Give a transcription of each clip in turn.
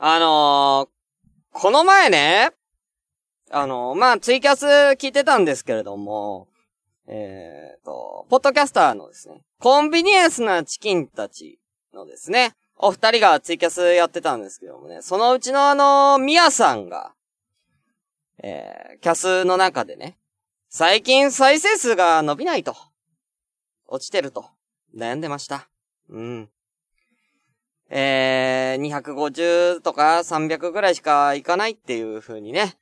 あのー、この前ね、あのー、まあ、ツイキャス聞いてたんですけれども、えーと、ポッドキャスターのですね、コンビニエンスなチキンたちのですね、お二人がツイキャスやってたんですけどもね、そのうちのあのー、ミヤさんが、えー、キャスの中でね、最近再生数が伸びないと。落ちてると。悩んでました。うん。えー、250とか300ぐらいしかいかないっていう風にね、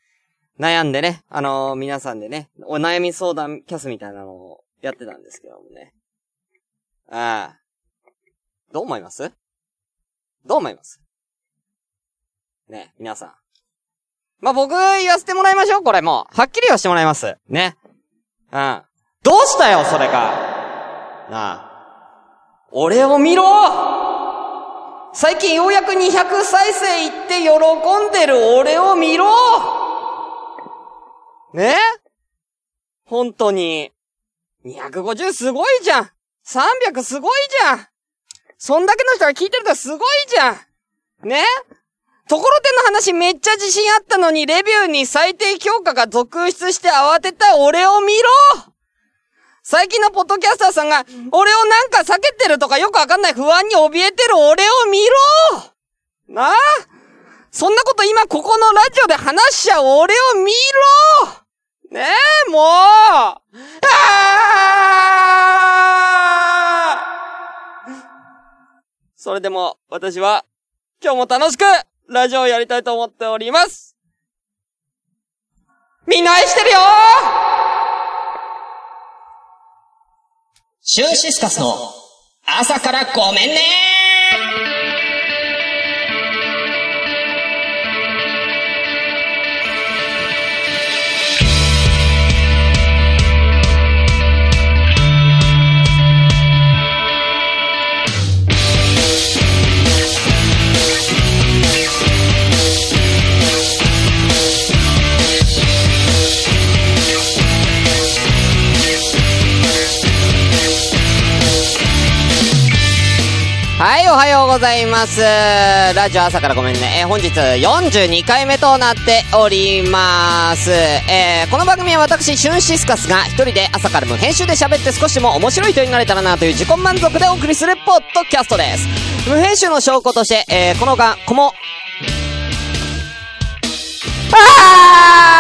悩んでね、あのー、皆さんでね、お悩み相談キャスみたいなのをやってたんですけどもね。ああ。どう思います？どう思います？ね、皆さん。まあ、僕言わせてもらいましょう、これもう。はっきり言わせてもらいます。ね。うん。どうしたよ、それが。なあ。俺を見ろ最近ようやく200再生いって喜んでる俺を見ろ。ね？本当に。250すごいじゃん !300 すごいじゃん。そんだけの人が聞いてるとすごいじゃん。ね？ところてんの話めっちゃ自信あったのに、レビューに最低評価が続出して慌てた俺を見ろ。最近のポッドキャスターさんが、俺をなんか避けてるとかよくわかんない不安に怯えてる俺を見ろ。なあ？そんなこと今ここのラジオで話しちゃう俺を見ろ。ねえ、もう。あそれでも、私は、今日も楽しくラジオをやりたいと思っております。みんな愛してるよシュンシスカスの朝からごめんねは、ようございます。ラジオ朝からごめんね。えー、本日42回目となっております。えー、この番組は私、シュンシスカスが一人で朝から無編集で喋って少しでも面白い人になれたらなという自己満足でお送りするポッドキャストです。無編集の証拠として、えー、このが、こも、あー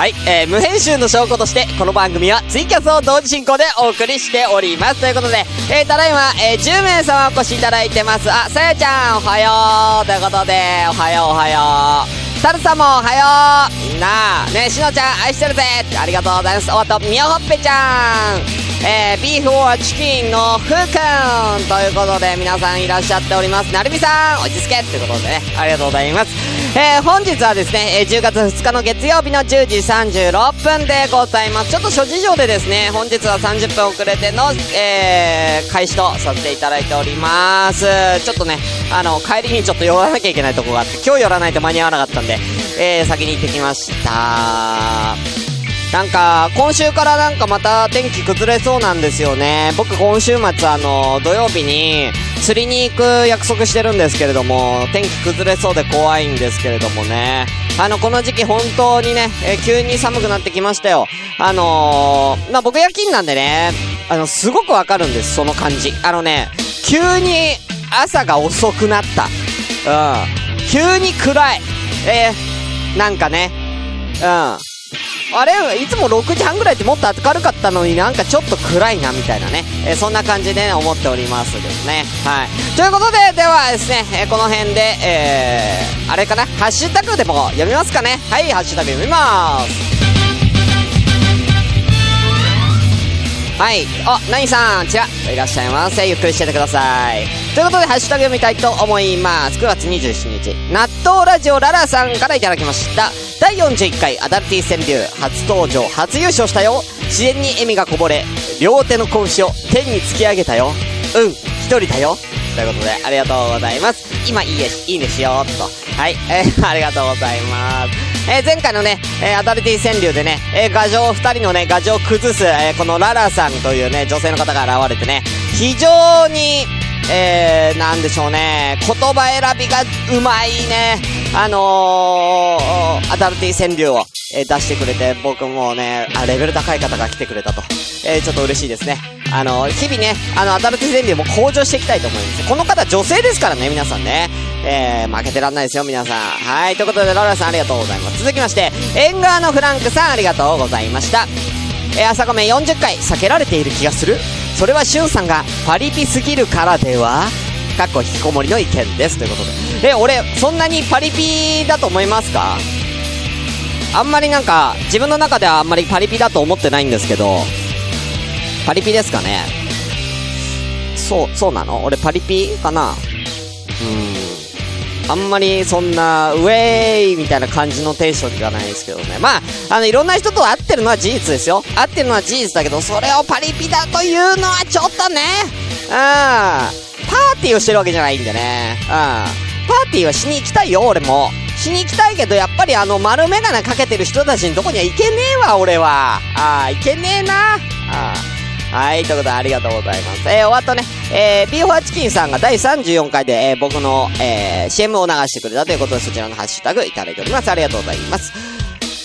はい、えー、無編集の証拠として、この番組はツイキャスを同時進行でお送りしております。ということで、えー、ただいま、えー、10名様お越しいただいてます。あ、さやちゃん、おはようということで、おはようおはよう。タルさんもおはようみんな、ね、しのちゃん愛してるぜありがとうございます。おと、みよほっぺちゃんえー、ビーフォアチキンのふうくんということで、皆さんいらっしゃっております。なるみさん、落ち着けということでね、ありがとうございます。えー、本日はですね、え、10月2日の月曜日の10時36分でございます。ちょっと諸事情でですね、本日は30分遅れての、えー、開始とさせていただいております。ちょっとね、あの、帰りにちょっと寄らなきゃいけないとこがあって、今日寄らないと間に合わなかったんで、えー、先に行ってきました。なんか、今週からなんかまた天気崩れそうなんですよね。僕今週末あの、土曜日に釣りに行く約束してるんですけれども、天気崩れそうで怖いんですけれどもね。あの、この時期本当にね、え急に寒くなってきましたよ。あのー、まあ、僕夜勤なんでね、あの、すごくわかるんです、その感じ。あのね、急に朝が遅くなった。うん。急に暗い。えー、なんかね、うん。あれいつも6時半ぐらいってもっと明るかったのになんかちょっと暗いなみたいなね、えー、そんな感じで、ね、思っておりますですね。はい。ということで、ではですね、えー、この辺で、えー、あれかな、ハッシュタグでも読みますかね？はい、ハッシュタグ読みます。はい。あ、ナインさん、ちら、いらっしゃいませ。ゆっくりしててください。ということで、ハッシュタグ読みたいと思います。9月27日、納豆ラジオララさんからいただきました。第41回アダルティ川柳、初登場、初優勝したよ。自然に笑みがこぼれ、両手の拳を天に突き上げたよ。うん、一人だよ。ということで、ありがとうございます。今、いいえ、いいねしようと。はい、えー、ありがとうございます。えー、前回のね、えー、アダルティ川柳でね、えー、画像、二人のね、画像を崩す、えー、このララさんというね、女性の方が現れてね、非常に、えー、なんでしょうね、言葉選びがうまいね。あのー、アダルティ川柳を、えー、出してくれて、僕もね、あ、レベル高い方が来てくれたと。えー、ちょっと嬉しいですね。あの、日々ね、あの、アダルティ川柳も向上していきたいと思います。この方女性ですからね、皆さんね。えー、負けてらんないですよ、皆さん。はい、ということで、ローラさんありがとうございます。続きまして、縁側のフランクさんありがとうございました。えー、朝ごめん40回避けられている気がするそれはしゅんさんがパリピすぎるからではかっこ引きこもりの意見です。ということで。え、俺、そんなにパリピだと思いますか？あんまりなんか、自分の中ではあんまりパリピだと思ってないんですけど、パリピですかねそう、そうなの？俺パリピかな？うん。あんまりそんな、ウェイみたいな感じのテンションじゃないですけどね。まあ、あの、いろんな人と会ってるのは事実ですよ。会ってるのは事実だけど、それをパリピだというのはちょっとね、うん。パーティーをしてるわけじゃないんでね。うん。パーティーはしに行きたいよ、俺も。しに行きたいけど、やっぱりあの、丸メガネかけてる人たちのとこには行けねえわ、俺は。ああ、行けねえな。ああ。はい、ということでありがとうございます。えー、終わったね、えー、ビーフォアチキンさんが第34回で、えー、僕の、えー、CM を流してくれたということで、そちらのハッシュタグいただいております。ありがとうございます。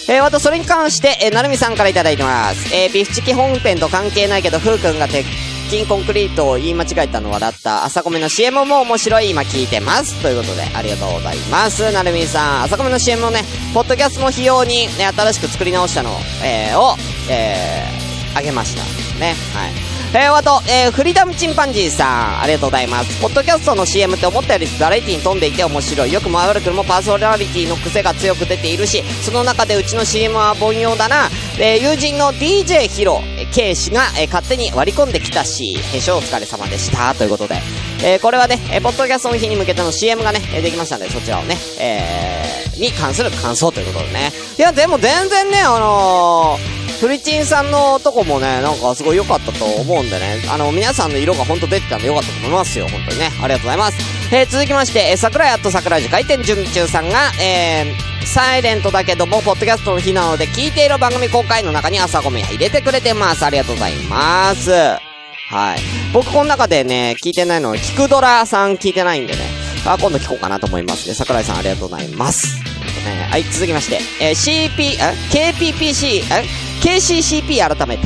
えー、またそれに関して、えー、なるみさんからいただいてます。えー、ビーフチキ本編と関係ないけど、ふうくんが鉄筋コンクリートを言い間違えたのはだった朝米の CM も面白い、今聞いてます。ということで、ありがとうございます。なるみさん、朝米の CM をね、ポッドキャストの費用にね、新しく作り直したの、えー、を、えー、あげました。ね、はい。えー、あと、えー、フリーダムチンパンジーさん、ありがとうございます。ポッドキャストの CM って思ったよりバラエティに富んでいて面白い。よくも悪くもパーソナリティの癖が強く出ているし、その中でうちの CM は凡庸だな。えー、友人の DJ ヒロ、K 氏が、え、勝手に割り込んできたし、へしょお疲れ様でした。ということで、え、これはね、え、ポッドキャストの日に向けての CM がね、え、できましたんで、そちらをね、えー、に関する感想ということでね。いや、でも全然ね、あのー、フリチンさんのとこもね、なんかすごい良かったと思うんでね、あの、皆さんの色がほんと出てたんで良かったと思いますよ、本当にね。ありがとうございます。えー、続きまして、え、桜井アット桜井寺開店準備中さんが、えー、サイレントだけども、ポッドキャストの日なので、聞いている番組公開の中に朝ごめん入れてくれてます。ありがとうございます。はい。僕この中でね、聞いてないのは、キクドラさん聞いてないんでね、あ、今度聞こうかなと思いますね。桜井さんありがとうございます。ね、はい、続きまして、えー、CP、え ?KPPC、え KCCP 改め、ビ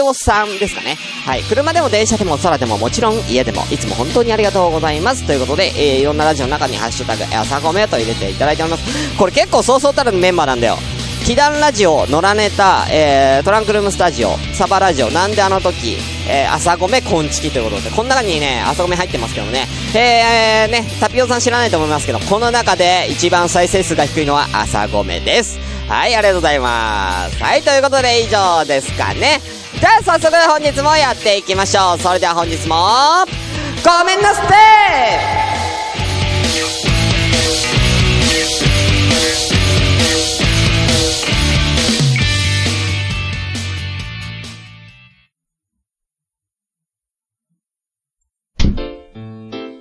オさんですかね。はい。車でも電車でも空でももちろん家でもいつも本当にありがとうございます。ということで、えー、いろんなラジオの中にハッシュタグ、朝ごめと入れていただいております。これ結構そうそうたるメンバーなんだよ。祈願ラジオ、野良ネタ、えー、トランクルームスタジオ、サバラジオ、なんであの時、えー、朝ごめ、こんちきということで、この中にね、朝ごめ入ってますけどね、えー、ね、タピオさん知らないと思いますけど、この中で一番再生数が低いのは朝ごめです。はい、ありがとうございます。はい、ということで以上ですかね。じゃあ早速本日もやっていきましょう。それでは本日も、ごめんなさい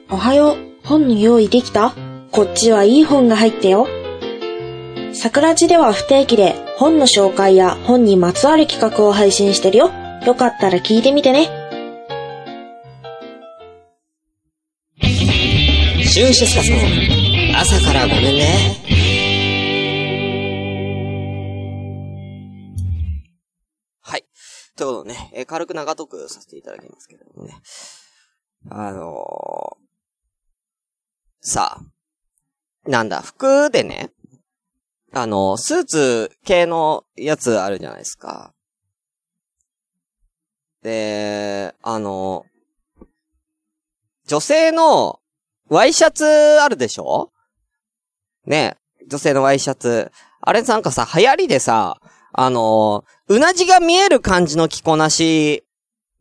おはよう。本の用意できた？こっちはいい本が入ったよ。桜地では不定期で本の紹介や本にまつわる企画を配信してるよ。よかったら聞いてみてね。シュンシスカスの朝からごめんね。はい。ということでね、え、軽く長くさせていただきますけどもね。あのー、さあ、なんだ、服でね、あの、スーツ系のやつあるじゃないですか。で、あの、女性のワイシャツあるでしょ？ね女性のワイシャツ。あれなんかさ、流行りでさ、あの、うなじが見える感じの着こなし、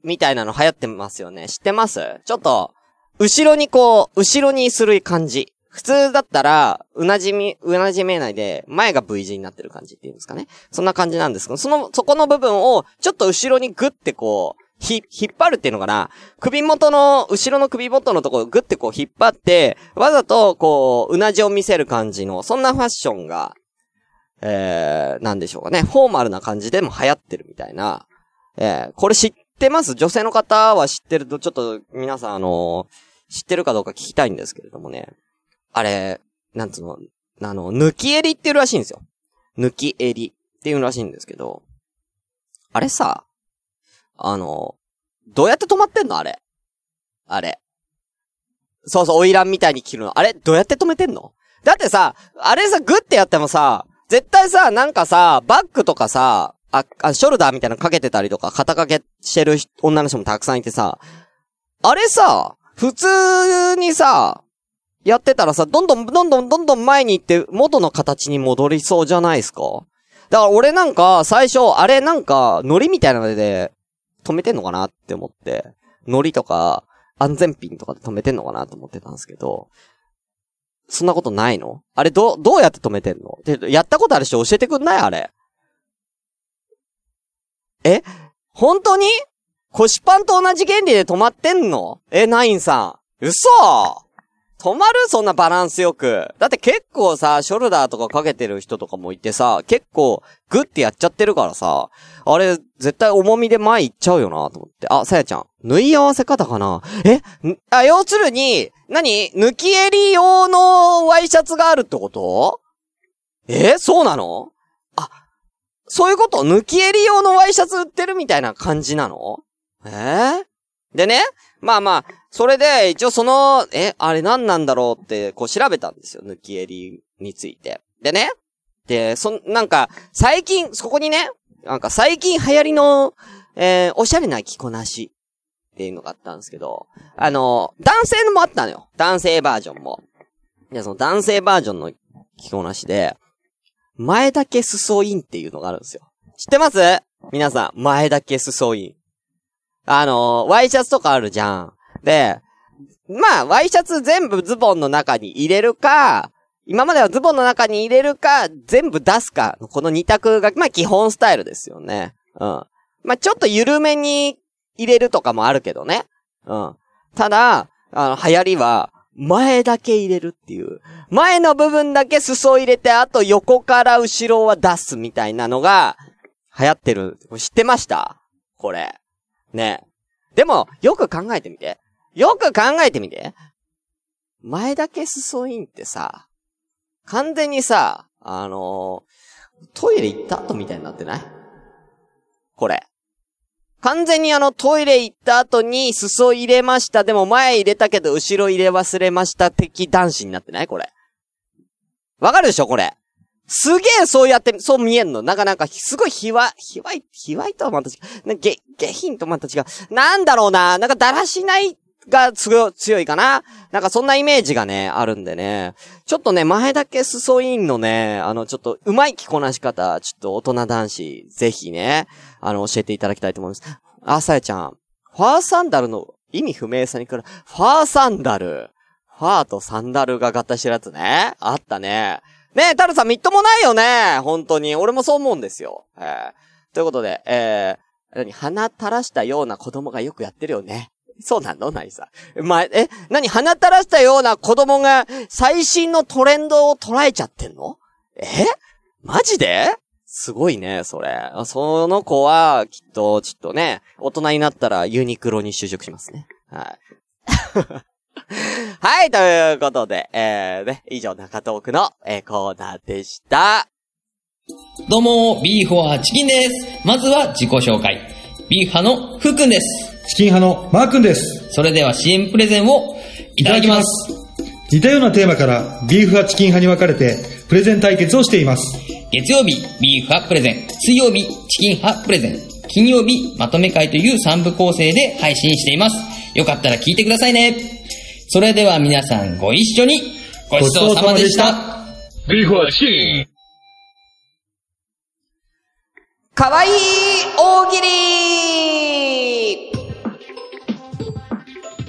みたいなの流行ってますよね。知ってます？ちょっと、後ろにこう、後ろにする感じ。普通だったら、うなじみ、うなじめないで、前が V 字になってる感じっていうんですかね。そんな感じなんですけど、その、そこの部分を、ちょっと後ろにグッてこう、ひ、引っ張るっていうのかな首元の、後ろの首元のところをグッてこう引っ張って、わざとこう、うなじを見せる感じの、そんなファッションが、えー、なんでしょうかね。フォーマルな感じでも流行ってるみたいな。えー、これ知っってます？女性の方は知ってると、ちょっと皆さんあの知ってるかどうか聞きたいんですけれどもね。あれ、なんつうの、あの、抜き襟っていうらしいんですよ。抜き襟っていうらしいんですけど、あれさ、あの、どうやって止まってんの？あれ。あれ。そうそう、オイランみたいに切るの。あれどうやって止めてんの？だってさ、あれさ、グッてやってもさ、絶対さ、なんかさ、バッグとかさ、あ、あ、ショルダーみたいなのかけてたりとか、肩掛けしてる女の人もたくさんいてさ、あれさ、普通にさ、やってたらさ、どんどん、どんどん、どんどん前に行って元の形に戻りそうじゃないですか？だから俺なんか、最初、あれなんか、ノリみたいなので、止めてんのかなって思って、ノリとか、安全ピンとかで止めてんのかなと思ってたんですけど、そんなことないの？あれど、どうやって止めてんの？で、やったことある人教えてくんない？あれ。え？本当に？腰パンと同じ原理で止まってんの？え、ナインさん。嘘！止まる？そんなバランスよく。だって結構さ、ショルダーとかかけてる人とかもいてさ、結構グッてやっちゃってるからさ、あれ、絶対重みで前行っちゃうよなと思って。あ、さやちゃん。縫い合わせ方かな？え？あ、要するに、何？抜き襟用のワイシャツがあるってこと？え？そうなの？あ、そういうこと？抜き襟用のワイシャツ売ってるみたいな感じなの？え？ー、でね、まあまあ、それで、一応その、え、あれ何なんだろうって、こう調べたんですよ。抜き襟について。でね。で、そ、なんか、最近、そこにね、なんか最近流行りの、えー、おしゃれな着こなしっていうのがあったんですけど、あの、男性のもあったのよ。男性バージョンも。で、その男性バージョンの着こなしで、前だけ裾インっていうのがあるんですよ。知ってます？皆さん、前だけ裾イン。あの、ワイシャツとかあるじゃん。で、まあ、ワイシャツ全部ズボンの中に入れるか、今まではズボンの中に入れるか、全部出すか、この二択が、まあ基本スタイルですよね。うん。まあちょっと緩めに入れるとかもあるけどね。うん。ただ、あの、流行りは、前だけ入れるっていう。前の部分だけ裾入れて、あと横から後ろは出すみたいなのが、流行ってる。知ってました？これ。ねえ。でも、よく考えてみて。よく考えてみて。前だけ裾インってさ、完全にさ、あのー、トイレ行った後みたいになってない？これ。完全にあのトイレ行った後に裾入れました。でも前入れたけど後ろ入れ忘れました的男子になってない？これ。わかるでしょ？これ。すげえそうやって、そう見えんの。なんかなんか、すごいひわ、ひわい、ひわいとはまた違う。げ、下品とまた違う。なんだろうな。なんかだらしないが強いかな。なんかそんなイメージがね、あるんでね。ちょっとね、前だけ裾インのね、あの、ちょっと、うまい着こなし方、ちょっと大人男子、ぜひね、あの、教えていただきたいと思います。あ、さやちゃん。ファーサンダルの意味不明さにくら、ファーサンダル。ファーとサンダルが合体してるやつね。あったね。ねえ、タルさんみっともないよね。本当に。俺もそう思うんですよ。えー、ということで、えー、何、鼻垂らしたような子供がよくやってるよね。そうなの？何さ。まえ、何鼻垂らしたような子供が最新のトレンドを捉えちゃってんの？え？マジで？すごいね、それ。その子は、きっと、ちょっとね、大人になったらユニクロに就職しますね。はい。はい、ということで、えー、ね、以上中トークの、えー、コーナーでした。どうも、ビーフォアチキンです。まずは自己紹介。ビーフ派のふくんです。チキン派のマーくんです。それでは CM プレゼンをいただきます。似たようなテーマから、ビーフ派チキン派に分かれて、プレゼン対決をしています。月曜日、ビーフ派プレゼン。水曜日、チキン派プレゼン。金曜日、まとめ会という3部構成で配信しています。よかったら聞いてくださいね。それでは皆さんご一緒にごちそうさまでした。ビーフはチンかわいい大喜利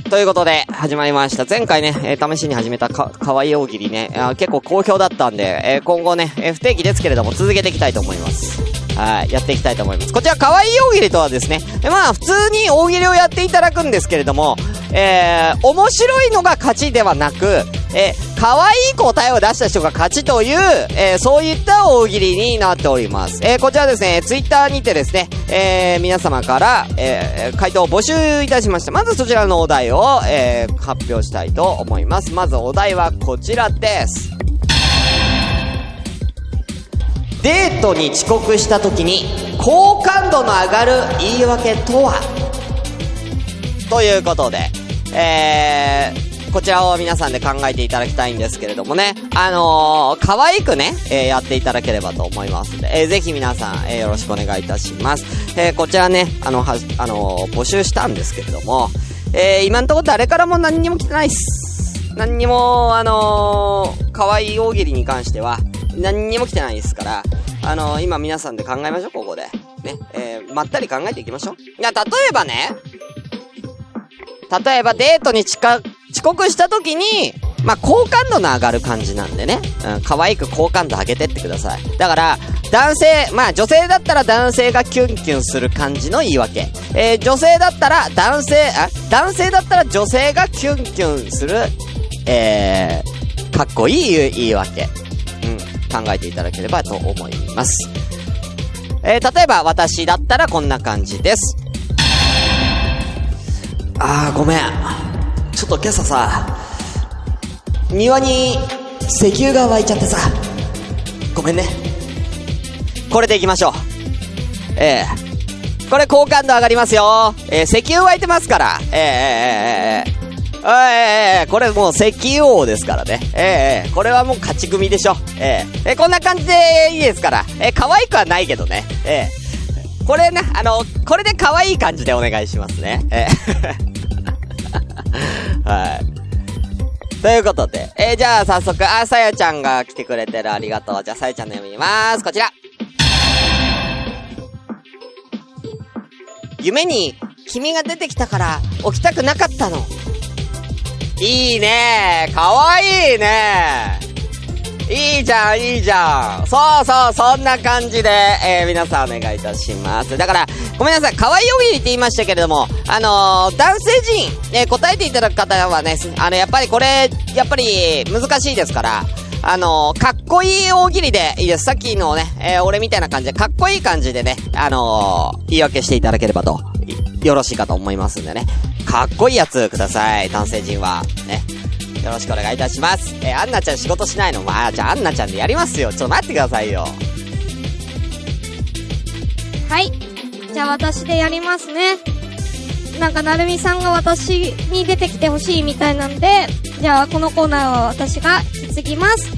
ということで、始まりました。前回ね、えー、試しに始めたか、かわいい大喜利ね、結構好評だったんで、えー、今後ね、えー、不定期ですけれども続けていきたいと思います。はい、やっていきたいと思います。こちら、かわいい大喜利とはですね、まあ、普通に大喜利をやっていただくんですけれども、えー、面白いのが勝ちではなく、え可愛い答えを出した人が勝ちという、えー、そういった大喜利になっております。えー、こちらですね、ツイッターにてですね、えー、皆様から、えー、回答を募集いたしました。まずそちらのお題を、えー、発表したいと思います。まずお題はこちらです。デートに遅刻した時に好感度の上がる言い訳とは？ということで、えー、こちらを皆さんで考えていただきたいんですけれどもね、あのー、可愛くね、えー、やっていただければと思いますんで、えー、ぜひ皆さん、えー、よろしくお願いいたします。えー、こちらね、あの、は、あのー、募集したんですけれども、えー、今んとこ誰からも何にも来てないっす。何にも、あのー、可愛い大喜利に関しては、何にも来てないですから、あのー、今皆さんで考えましょう、ここで。ね、えー、まったり考えていきましょう。いや、例えばね、例えばデートに遅刻した時に、まあ、好感度の上がる感じなんでね。うん、可愛く好感度上げてってください。だから、男性、まあ女性だったら男性がキュンキュンする感じの言い訳。えー、女性だったら男性、あ、男性だったら女性がキュンキュンする、えー、かっこいい言い訳。うん、考えていただければと思います。えー、例えば私だったらこんな感じです。ああごめん。ちょっと今朝さ庭に石油が湧いちゃってさ。ごめんね。これで行きましょう。ええ。ー、これ好感度上がりますよ。えー、石油湧いてますから。えー、えー、えー、えーええええ、これもう石油王ですからね。ええ、これはもう勝ち組でしょ。ええ、こんな感じでいいですから。ええ、可愛くはないけどね。ええ、これね、あの、これで可愛い感じでお願いしますね。え はい。ということで、えー、じゃあ早速、あ、さやちゃんが来てくれてるありがとう。じゃあさやちゃんの読みます。こちら。夢に君が出てきたから起きたくなかったの。いいねかわいいねいいじゃん、いいじゃん。そうそう、そんな感じで、えー、皆さんお願いいたします。だから、ごめんなさい、可愛い大喜利って言いましたけれども、あのー、男性陣、えー、答えていただく方はね、あの、やっぱりこれ、やっぱり難しいですから、あのー、かっこいい大喜利でいいです。さっきのね、えー、俺みたいな感じで、かっこいい感じでね、あのー、言い訳していただければと、よろしいかと思いますんでね。かっこいいやつください、男性陣は。ね。よろしくお願いいたします。えー、アンナちゃん仕事しないのまあ、じゃあアンナちゃんでやりますよ。ちょっと待ってくださいよ。はい。じゃあ私でやりますね。なんか、なるみさんが私に出てきてほしいみたいなんで、じゃあこのコーナーは私が引き継ぎます。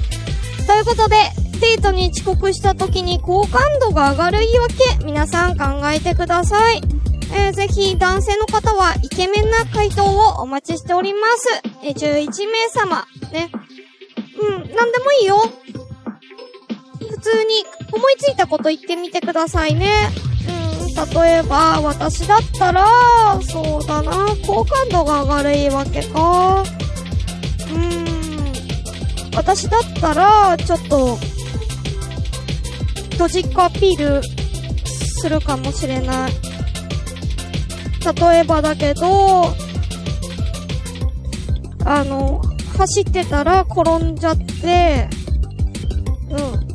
ということで、デートに遅刻した時に好感度が上がる言い訳、皆さん考えてください。えー、ぜひ男性の方はイケメンな回答をお待ちしております。えー、11名様。ね。うん、なんでもいいよ。普通に思いついたこと言ってみてくださいね。うん、例えば、私だったら、そうだな、好感度が上がる言い訳か。うーん、私だったら、ちょっと、ドジックアピールするかもしれない。例えばだけど、あの、走ってたら転んじゃって、うん。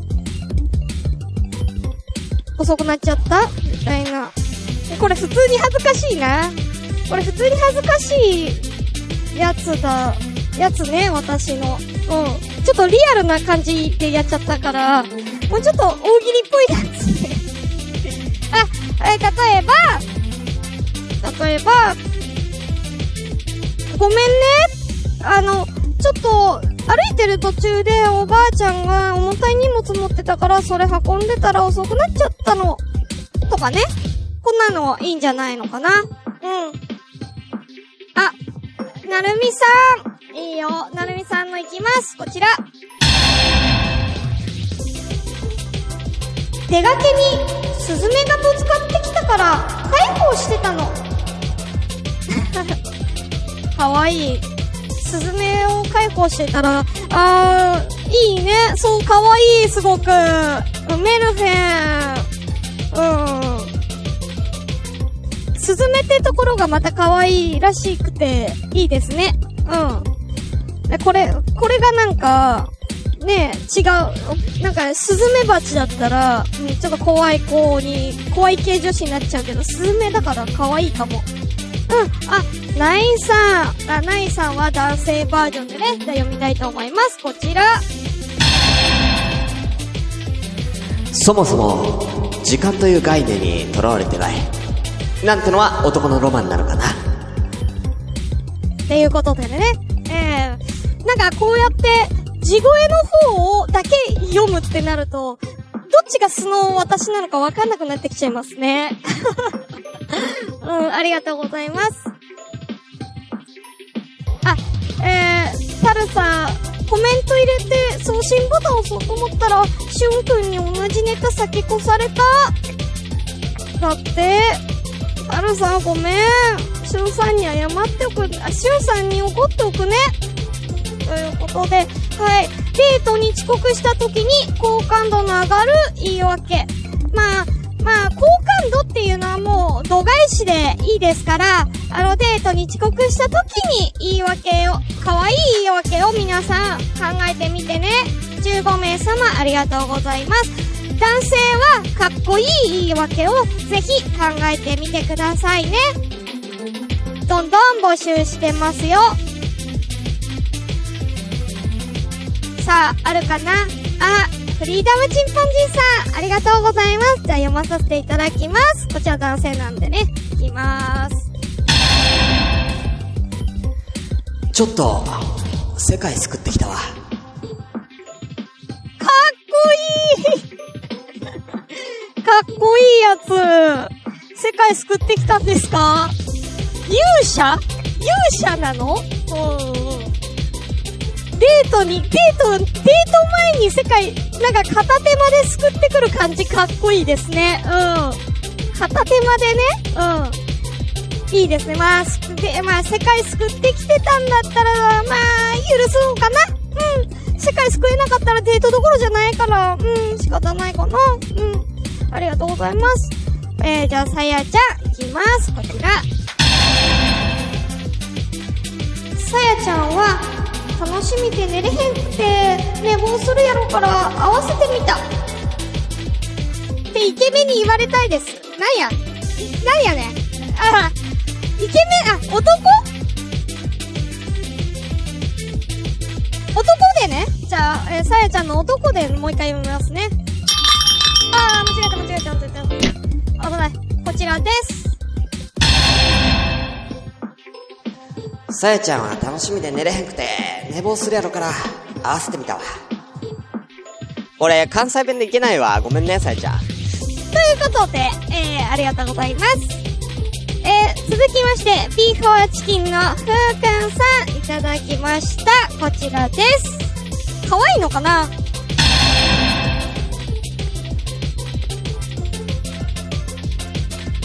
遅くなっちゃった？みたいな。これ普通に恥ずかしいな。これ普通に恥ずかしいやつだ。やつね、私の。うん。ちょっとリアルな感じでやっちゃったから、もうちょっと大喜利っぽいやつ。あ、え、例えば、例えば、ごめんね。あの、ちょっと、歩いてる途中でおばあちゃんが重たい荷物持ってたからそれ運んでたら遅くなっちゃったの。とかね。こんなのいいんじゃないのかな。うん。あ、なるみさん。いいよ。なるみさんの行きます。こちら。手がけにスズメがぶつかってきたから介抱してたの。かわいい。スズメを介抱してたら、あー、いいね。そう、かわいい、すごく。メルヘン。うん。スズメってところがまた可愛いらしくて、いいですね。うん。えこれ、これがなんか、ね、違う。なんか、スズメバチだったら、うん、ちょっと怖い子に、怖い系女子になっちゃうけど、スズメだから可愛いかも。うん、あ、ナインさん。あ、ナインさんは男性バージョンでね、じゃあ読みたいと思います。こちら。そもそも、時間という概念にとらわれてない。なんてのは男のロマンなのかな。っていうことでね。えー、なんかこうやって、地声の方をだけ読むってなると、どっちが素の私なのかわかんなくなってきちゃいますね。うん、ありがとうございます。あ、えー、タルさん、コメント入れて送信ボタン押そうと思ったら、シュン君に同じネタ先越された。だって、タルさんごめん。シュンさんに謝っておく、あ、シュンさんに怒っておくね。ということで、はい。デートに遅刻した時に好感度の上がる言い訳。う度外視でいいですから、あのデートに遅刻した時に言い訳を、可愛い言い訳を皆さん考えてみてね。15名様ありがとうございます。男性はかっこいい言い訳をぜひ考えてみてくださいね。どんどん募集してますよ。さあ、あるかな？あ、フリーダムチンパンジーさん、ありがとうございます。じゃあ読まさせていただきます。こちら男性なんでね、きまーす。ちょっと、世界救ってきたわ。かっこいいかっこいいやつ。世界救ってきたんですか？勇者？勇者なの？うんうん。デートに、デート、デート前に世界、なんか片手間で救ってくる感じかっこいいですね。うん。片手間でね。うん。いいですね。まあ、すで、まあ、世界救ってきてたんだったら、まあ、許すのかなうん。世界救えなかったらデートどころじゃないから、うん、仕方ないかな。うん。ありがとうございます。えー、じゃあ、さやちゃん、いきます。こちら。さやちゃんは、楽しみで寝れへんくて、寝坊するやろから、合わせてみた。ってイケメンに言われたいです。なんや？なんやね？あ、イケメン、あ、男？男でね？じゃあ、えさやちゃんの男でもう一回読みますね。あー、間違えた、間違えた、間違えた。危ない。こちらです。さやちゃんは楽しみで寝れへんくて、寝坊するやろから、合わせてみたわ。俺、関西弁でいけないわ。ごめんね、さやちゃん。とうことで、えー、ありがとうございます。えー、続きまして、ビーフォーチキンのふうくんさん、いただきました。こちらです。可愛いのかな？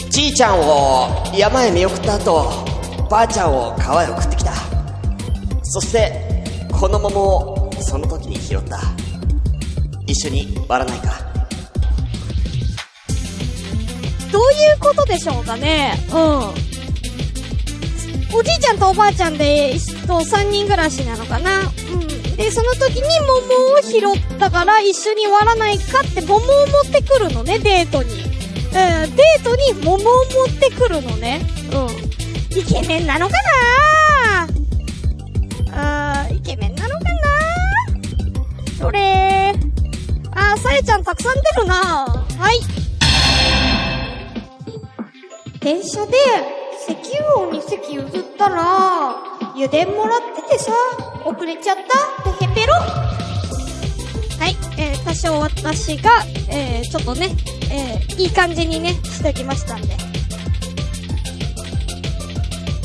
ちーちゃんを山へ見送った後、ばあちゃんを川へ送ってきた。そして、この桃をその時に拾った。一緒に割らないか。どういうことでしょうかねうん。おじいちゃんとおばあちゃんで、と3人暮らしなのかなうん。で、その時に桃を拾ったから一緒に割らないかって桃を持ってくるのね、デートに。うん、デートに桃を持ってくるのね。うん。イケメンなのかな？あー、イケメンなのかな？それあー、さえちゃんたくさん出るなはい。電車で石油王に席譲ったら、油田もらっててさ、遅れちゃった？てへぺろ。はい、えー、多少私が、えー、ちょっとね、えー、いい感じにね、してきましたんで。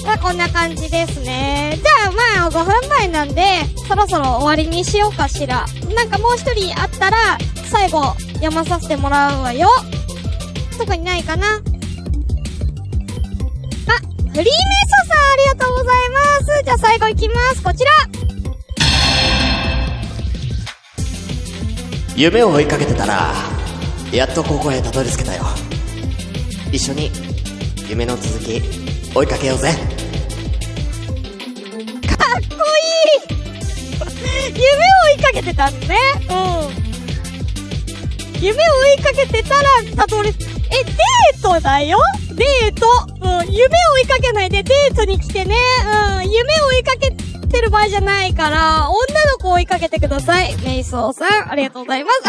まあ、こんな感じですね。じゃあ、まあ、5分前なんで、そろそろ終わりにしようかしら。なんかもう一人あったら、最後、読まさせてもらうわよ。特にないかな。フリーメイソさんありがとうございます。じゃあ最後いきます。こちら。夢を追いかけてたら、やっとここへたどり着けたよ。一緒に、夢の続き、追いかけようぜ。かっこいい夢を追いかけてたんね。うん。夢を追いかけてたら、たどり、え、デートだよ？デート。うん。夢を追いかけないでデートに来てね。うん。夢を追いかけてる場合じゃないから、女の子を追いかけてください。メイソーさん、ありがとうございます。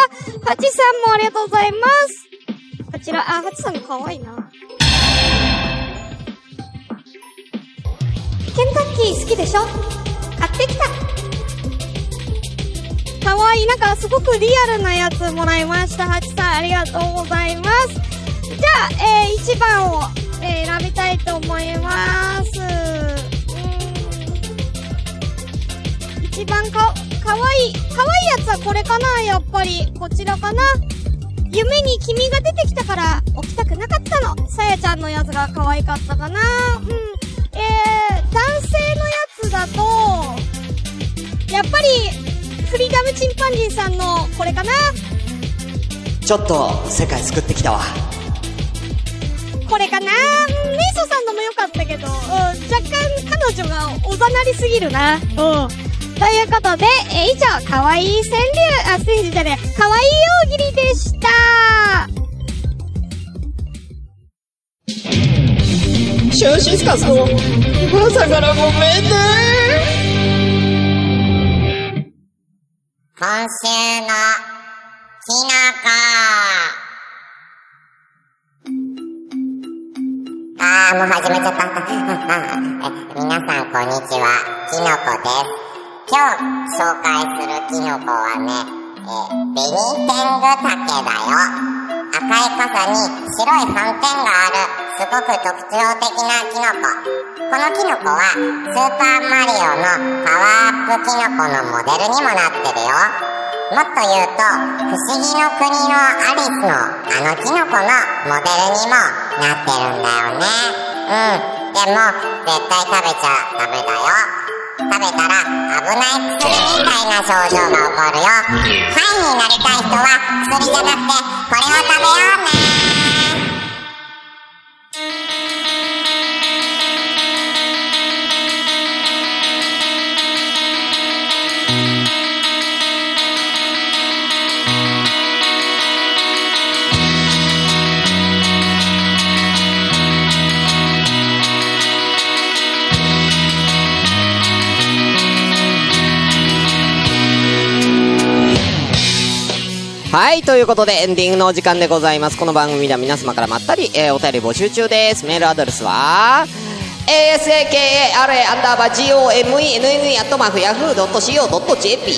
あ、ハチさんもありがとうございます。こちら、あ、ハチさん可愛いな。ケンタッキー好きでしょ？買ってきた。かわいい。なんかすごくリアルなやつもらいました。ハチさん、ありがとうございます。じゃあ、えー、1番を、え選びたいと思います。うん。一番か、かわいい。かわいいやつはこれかなやっぱり。こちらかな夢に君が出てきたから起きたくなかったの。さやちゃんのやつが可愛かったかなうん。えー、男性のやつだと、やっぱり、フリーダムチンパンジーさんのこれかなちょっと世界救ってきたわ。これかなうん、メイソさんのも良かったけど、うん、若干彼女がおざなりすぎるな。うん。ということで、えー以上、かわいい川柳、あ、川柳じゃねえ、かわいい大喜利でした。シュンシスカスの朝からごめんね。今週のきのこ。あー、もう始めちゃった。え皆さんこんにちは、きのこです。今日紹介するきのこはね、えー、ベニテングタケだよ。赤い傘に白い斑点がある、すごく特徴的なキノコ。このキノコは、スーパーマリオのパワーアップキノコのモデルにもなってるよ。もっと言うと、不思議の国のアリスのあのキノコのモデルにもなってるんだよね。うん。でも、絶対食べちゃダメだよ。食べたら危ない薬みたいな症状が起こるよ。ファンになりたい人は薬じゃなくてこれを食べようね。ということでエンディングのお時間でございます。この番組では皆様からまったり、えーお便り募集中です。メールアドレスは、asakara アンダーバー gomenne アットマーク yahoo.co.jp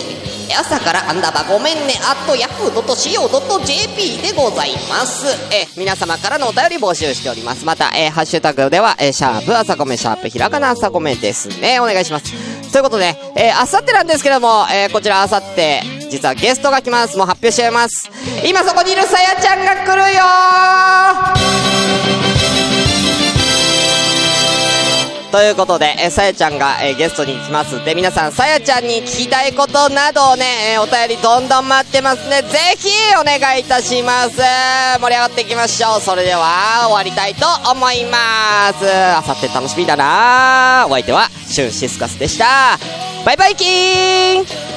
朝からアンダーバーごめんね、アット yahoo.co.jp でございます。え皆様からのお便り募集しております。また、えハッシュタグでは、えーシャープ朝ごめ、シャープひらがな朝ごめですね。お願いします。ということで、え、あさってなんですけども、えこちらあさって、実はゲストが来ます。もう発表しちゃいます。今そこにいるさやちゃんが来るよということで、えーさやちゃんが、えーゲストに来ます。で、皆さん、さやちゃんに聞きたいことなどをね、えーお便りどんどん待ってますね。ぜひ、お願いいたします。盛り上がっていきましょう。それでは、終わりたいと思います。あさって楽しみだなお相手は、シュンシスカスでした。バイバイキーン